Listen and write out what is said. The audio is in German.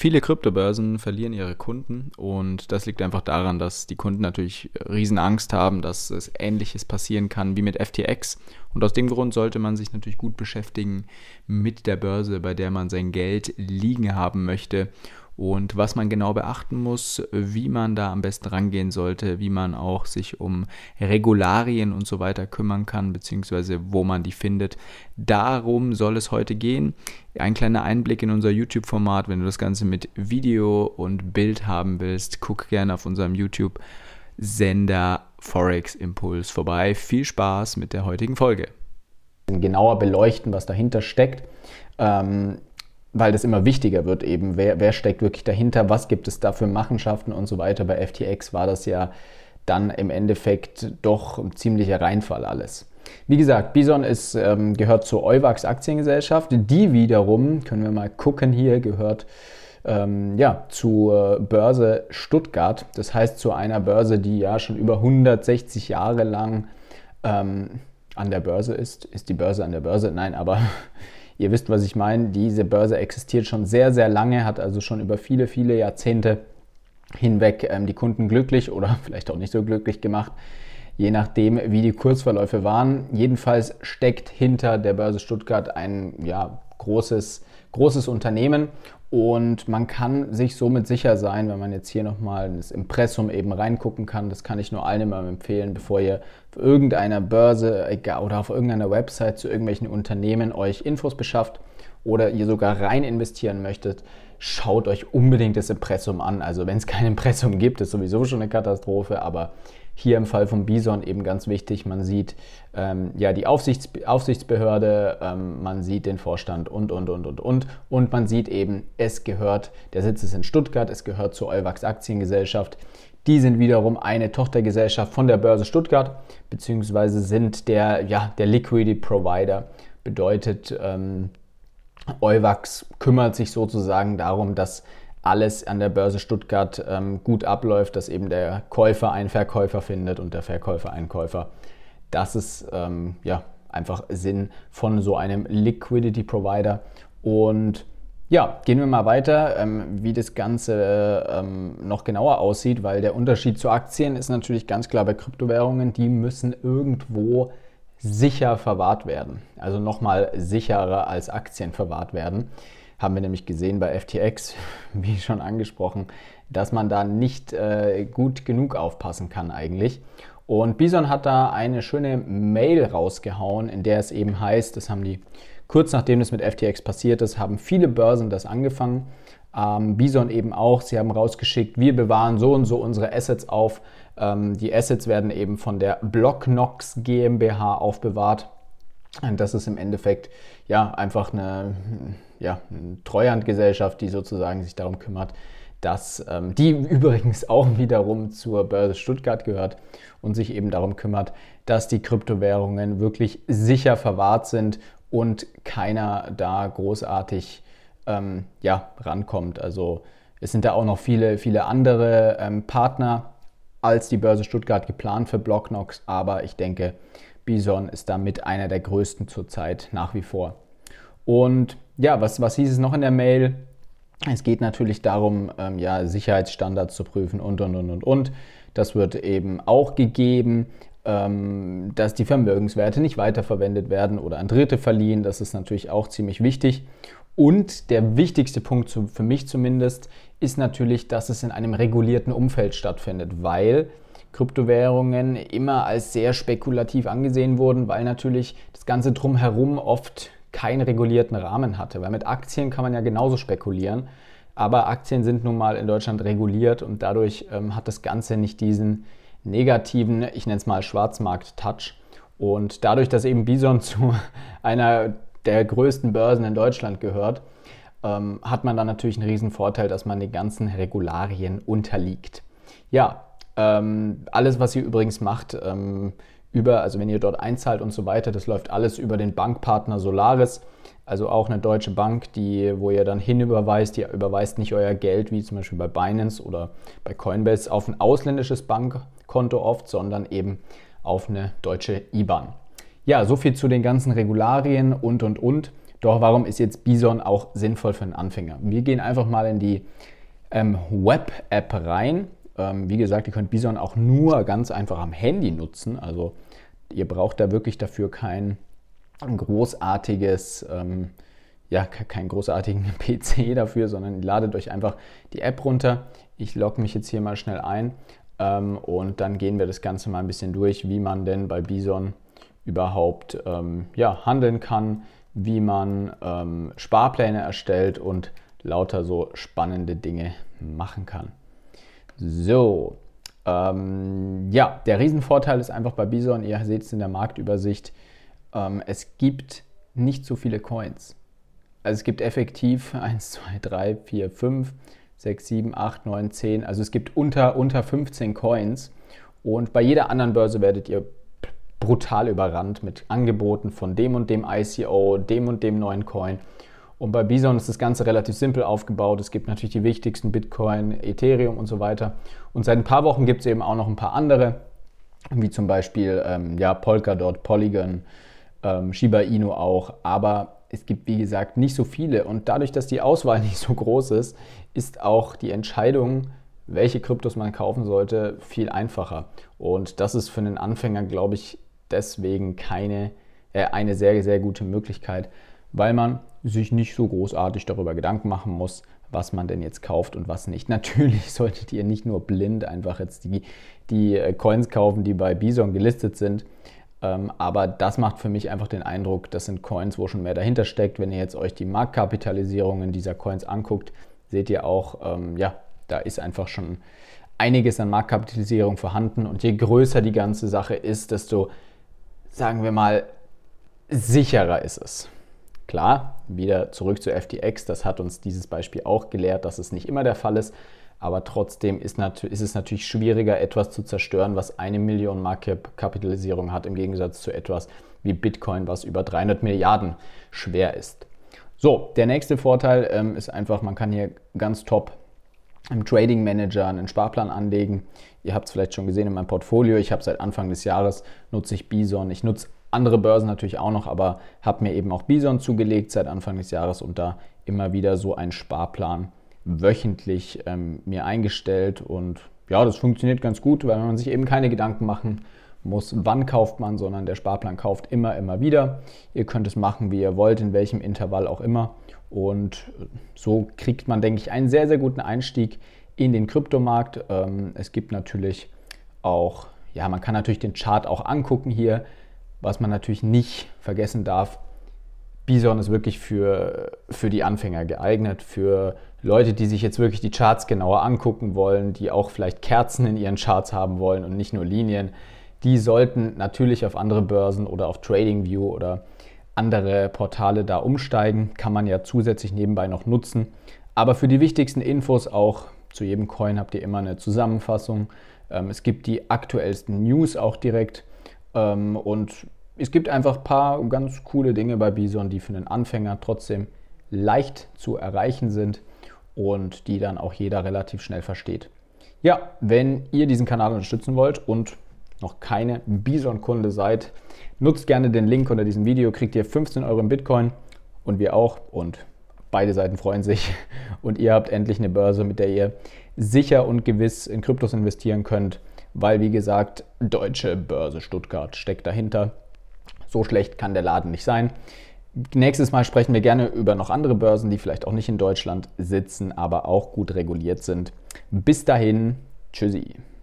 Viele Kryptobörsen verlieren ihre Kunden und das liegt einfach daran, dass die Kunden natürlich riesen Angst haben, dass es ähnliches passieren kann wie mit FTX. Und aus dem Grund sollte man sich natürlich gut beschäftigen mit der Börse, bei der man sein Geld liegen haben möchte und was man genau beachten muss, wie man da am besten rangehen sollte, wie man auch sich um Regularien und so weiter kümmern kann, beziehungsweise wo man die findet. Darum soll es heute gehen. Ein kleiner Einblick in unser YouTube-Format. Wenn du das Ganze mit Video und Bild haben willst, guck gerne auf unserem YouTube-Sender Forex Impuls vorbei. Viel Spaß mit der heutigen Folge. Genauer beleuchten, was dahinter steckt. Ähm weil das immer wichtiger wird eben, wer, wer steckt wirklich dahinter, was gibt es da für Machenschaften und so weiter. Bei FTX war das ja dann im Endeffekt doch ein ziemlicher Reinfall alles. Wie gesagt, Bison ist, ähm, gehört zur Euwax Aktiengesellschaft. Die wiederum, können wir mal gucken hier, gehört ähm, ja, zur Börse Stuttgart. Das heißt zu einer Börse, die ja schon über 160 Jahre lang ähm, an der Börse ist. Ist die Börse an der Börse? Nein, aber Ihr wisst, was ich meine. Diese Börse existiert schon sehr, sehr lange, hat also schon über viele, viele Jahrzehnte hinweg ähm, die Kunden glücklich oder vielleicht auch nicht so glücklich gemacht, je nachdem, wie die Kursverläufe waren. Jedenfalls steckt hinter der Börse Stuttgart ein ja, großes, großes Unternehmen und man kann sich somit sicher sein, wenn man jetzt hier nochmal ins Impressum eben reingucken kann. Das kann ich nur allen immer empfehlen, bevor ihr auf irgendeiner Börse oder auf irgendeiner Website zu irgendwelchen Unternehmen euch Infos beschafft oder ihr sogar rein investieren möchtet. Schaut euch unbedingt das Impressum an. Also wenn es kein Impressum gibt, ist sowieso schon eine Katastrophe, aber hier im Fall von Bison eben ganz wichtig, man sieht ähm, ja die Aufsichts Aufsichtsbehörde, ähm, man sieht den Vorstand und, und, und, und, und. Und man sieht eben, es gehört, der Sitz ist in Stuttgart, es gehört zur Euwax Aktiengesellschaft. Die sind wiederum eine Tochtergesellschaft von der Börse Stuttgart, beziehungsweise sind der, ja, der Liquidity Provider. Bedeutet, ähm, Euwax kümmert sich sozusagen darum, dass alles an der Börse Stuttgart ähm, gut abläuft, dass eben der Käufer einen Verkäufer findet und der Verkäufer einen Käufer. Das ist ähm, ja einfach Sinn von so einem Liquidity Provider. Und ja, gehen wir mal weiter, ähm, wie das Ganze ähm, noch genauer aussieht, weil der Unterschied zu Aktien ist natürlich ganz klar bei Kryptowährungen, die müssen irgendwo sicher verwahrt werden. Also nochmal sicherer als Aktien verwahrt werden haben wir nämlich gesehen bei FTX, wie schon angesprochen, dass man da nicht äh, gut genug aufpassen kann eigentlich. Und Bison hat da eine schöne Mail rausgehauen, in der es eben heißt, das haben die kurz nachdem es mit FTX passiert ist, haben viele Börsen das angefangen. Ähm, Bison eben auch. Sie haben rausgeschickt, wir bewahren so und so unsere Assets auf. Ähm, die Assets werden eben von der Blocknox GmbH aufbewahrt. Das ist im Endeffekt ja einfach eine ja, eine Treuhandgesellschaft, die sozusagen sich darum kümmert, dass ähm, die übrigens auch wiederum zur Börse Stuttgart gehört und sich eben darum kümmert, dass die Kryptowährungen wirklich sicher verwahrt sind und keiner da großartig ähm, ja, rankommt. Also es sind da auch noch viele, viele andere ähm, Partner als die Börse Stuttgart geplant für Blocknox, aber ich denke, Bison ist damit einer der größten zurzeit nach wie vor. Und ja, was, was hieß es noch in der Mail? Es geht natürlich darum, ähm, ja, Sicherheitsstandards zu prüfen und, und, und, und, und. Das wird eben auch gegeben, ähm, dass die Vermögenswerte nicht weiterverwendet werden oder an Dritte verliehen. Das ist natürlich auch ziemlich wichtig. Und der wichtigste Punkt zu, für mich zumindest ist natürlich, dass es in einem regulierten Umfeld stattfindet, weil Kryptowährungen immer als sehr spekulativ angesehen wurden, weil natürlich das Ganze drumherum oft keinen regulierten Rahmen hatte. Weil mit Aktien kann man ja genauso spekulieren. Aber Aktien sind nun mal in Deutschland reguliert und dadurch ähm, hat das Ganze nicht diesen negativen, ich nenne es mal Schwarzmarkt-Touch. Und dadurch, dass eben Bison zu einer der größten Börsen in Deutschland gehört, ähm, hat man dann natürlich einen riesen Vorteil, dass man den ganzen Regularien unterliegt. Ja, ähm, alles, was ihr übrigens macht, ähm, über, also wenn ihr dort einzahlt und so weiter, das läuft alles über den Bankpartner Solaris, also auch eine deutsche Bank, die, wo ihr dann hinüberweist, ihr überweist nicht euer Geld, wie zum Beispiel bei Binance oder bei Coinbase, auf ein ausländisches Bankkonto oft, sondern eben auf eine deutsche IBAN. Ja, so viel zu den ganzen Regularien und und und. Doch warum ist jetzt Bison auch sinnvoll für einen Anfänger? Wir gehen einfach mal in die ähm, Web-App rein. Ähm, wie gesagt, ihr könnt Bison auch nur ganz einfach am Handy nutzen. Also ihr braucht da wirklich dafür kein großartiges, ähm, ja, keinen großartigen PC dafür, sondern ladet euch einfach die App runter. Ich logge mich jetzt hier mal schnell ein ähm, und dann gehen wir das Ganze mal ein bisschen durch, wie man denn bei Bison überhaupt ähm, ja, handeln kann, wie man ähm, Sparpläne erstellt und lauter so spannende Dinge machen kann. So, ähm, ja, der Riesenvorteil ist einfach bei Bison, ihr seht es in der Marktübersicht, ähm, es gibt nicht so viele Coins. Also es gibt effektiv 1, 2, 3, 4, 5, 6, 7, 8, 9, 10. Also es gibt unter, unter 15 Coins. Und bei jeder anderen Börse werdet ihr brutal überrannt mit Angeboten von dem und dem ICO, dem und dem neuen Coin. Und bei Bison ist das Ganze relativ simpel aufgebaut. Es gibt natürlich die wichtigsten Bitcoin, Ethereum und so weiter. Und seit ein paar Wochen gibt es eben auch noch ein paar andere, wie zum Beispiel ähm, ja, Polkadot, Polygon, ähm, Shiba Inu auch. Aber es gibt, wie gesagt, nicht so viele. Und dadurch, dass die Auswahl nicht so groß ist, ist auch die Entscheidung, welche Kryptos man kaufen sollte, viel einfacher. Und das ist für einen Anfänger, glaube ich, deswegen keine, äh, eine sehr, sehr gute Möglichkeit, weil man sich nicht so großartig darüber Gedanken machen muss, was man denn jetzt kauft und was nicht. Natürlich solltet ihr nicht nur blind einfach jetzt die, die äh, Coins kaufen, die bei Bison gelistet sind. Ähm, aber das macht für mich einfach den Eindruck, das sind Coins, wo schon mehr dahinter steckt. Wenn ihr jetzt euch die Marktkapitalisierungen dieser Coins anguckt, seht ihr auch, ähm, ja, da ist einfach schon einiges an Marktkapitalisierung vorhanden. Und je größer die ganze Sache ist, desto sagen wir mal, sicherer ist es. Klar, wieder zurück zu FTX, das hat uns dieses Beispiel auch gelehrt, dass es nicht immer der Fall ist, aber trotzdem ist, ist es natürlich schwieriger, etwas zu zerstören, was eine Million Market-Kapitalisierung hat, im Gegensatz zu etwas wie Bitcoin, was über 300 Milliarden schwer ist. So, der nächste Vorteil ähm, ist einfach, man kann hier ganz top im Trading Manager einen Sparplan anlegen. Ihr habt es vielleicht schon gesehen in meinem Portfolio. Ich habe seit Anfang des Jahres nutze ich Bison. Ich nutze andere Börsen natürlich auch noch, aber habe mir eben auch Bison zugelegt seit Anfang des Jahres und da immer wieder so einen Sparplan wöchentlich ähm, mir eingestellt. Und ja, das funktioniert ganz gut, weil man sich eben keine Gedanken machen muss, wann kauft man, sondern der Sparplan kauft immer, immer wieder. Ihr könnt es machen, wie ihr wollt, in welchem Intervall auch immer. Und so kriegt man, denke ich, einen sehr, sehr guten Einstieg in den Kryptomarkt. Ähm, es gibt natürlich auch, ja, man kann natürlich den Chart auch angucken hier. Was man natürlich nicht vergessen darf, Bison ist wirklich für, für die Anfänger geeignet, für Leute, die sich jetzt wirklich die Charts genauer angucken wollen, die auch vielleicht Kerzen in ihren Charts haben wollen und nicht nur Linien. Die sollten natürlich auf andere Börsen oder auf TradingView oder andere Portale da umsteigen. Kann man ja zusätzlich nebenbei noch nutzen. Aber für die wichtigsten Infos auch zu jedem Coin habt ihr immer eine Zusammenfassung. Ähm, es gibt die aktuellsten News auch direkt. Ähm, und es gibt einfach ein paar ganz coole Dinge bei Bison, die für einen Anfänger trotzdem leicht zu erreichen sind und die dann auch jeder relativ schnell versteht. Ja, wenn ihr diesen Kanal unterstützen wollt und noch keine Bison-Kunde seid, nutzt gerne den Link unter diesem Video, kriegt ihr 15 Euro in Bitcoin und wir auch und beide Seiten freuen sich und ihr habt endlich eine Börse, mit der ihr sicher und gewiss in Kryptos investieren könnt, weil wie gesagt, deutsche Börse Stuttgart steckt dahinter. So schlecht kann der Laden nicht sein. Nächstes Mal sprechen wir gerne über noch andere Börsen, die vielleicht auch nicht in Deutschland sitzen, aber auch gut reguliert sind. Bis dahin, tschüssi.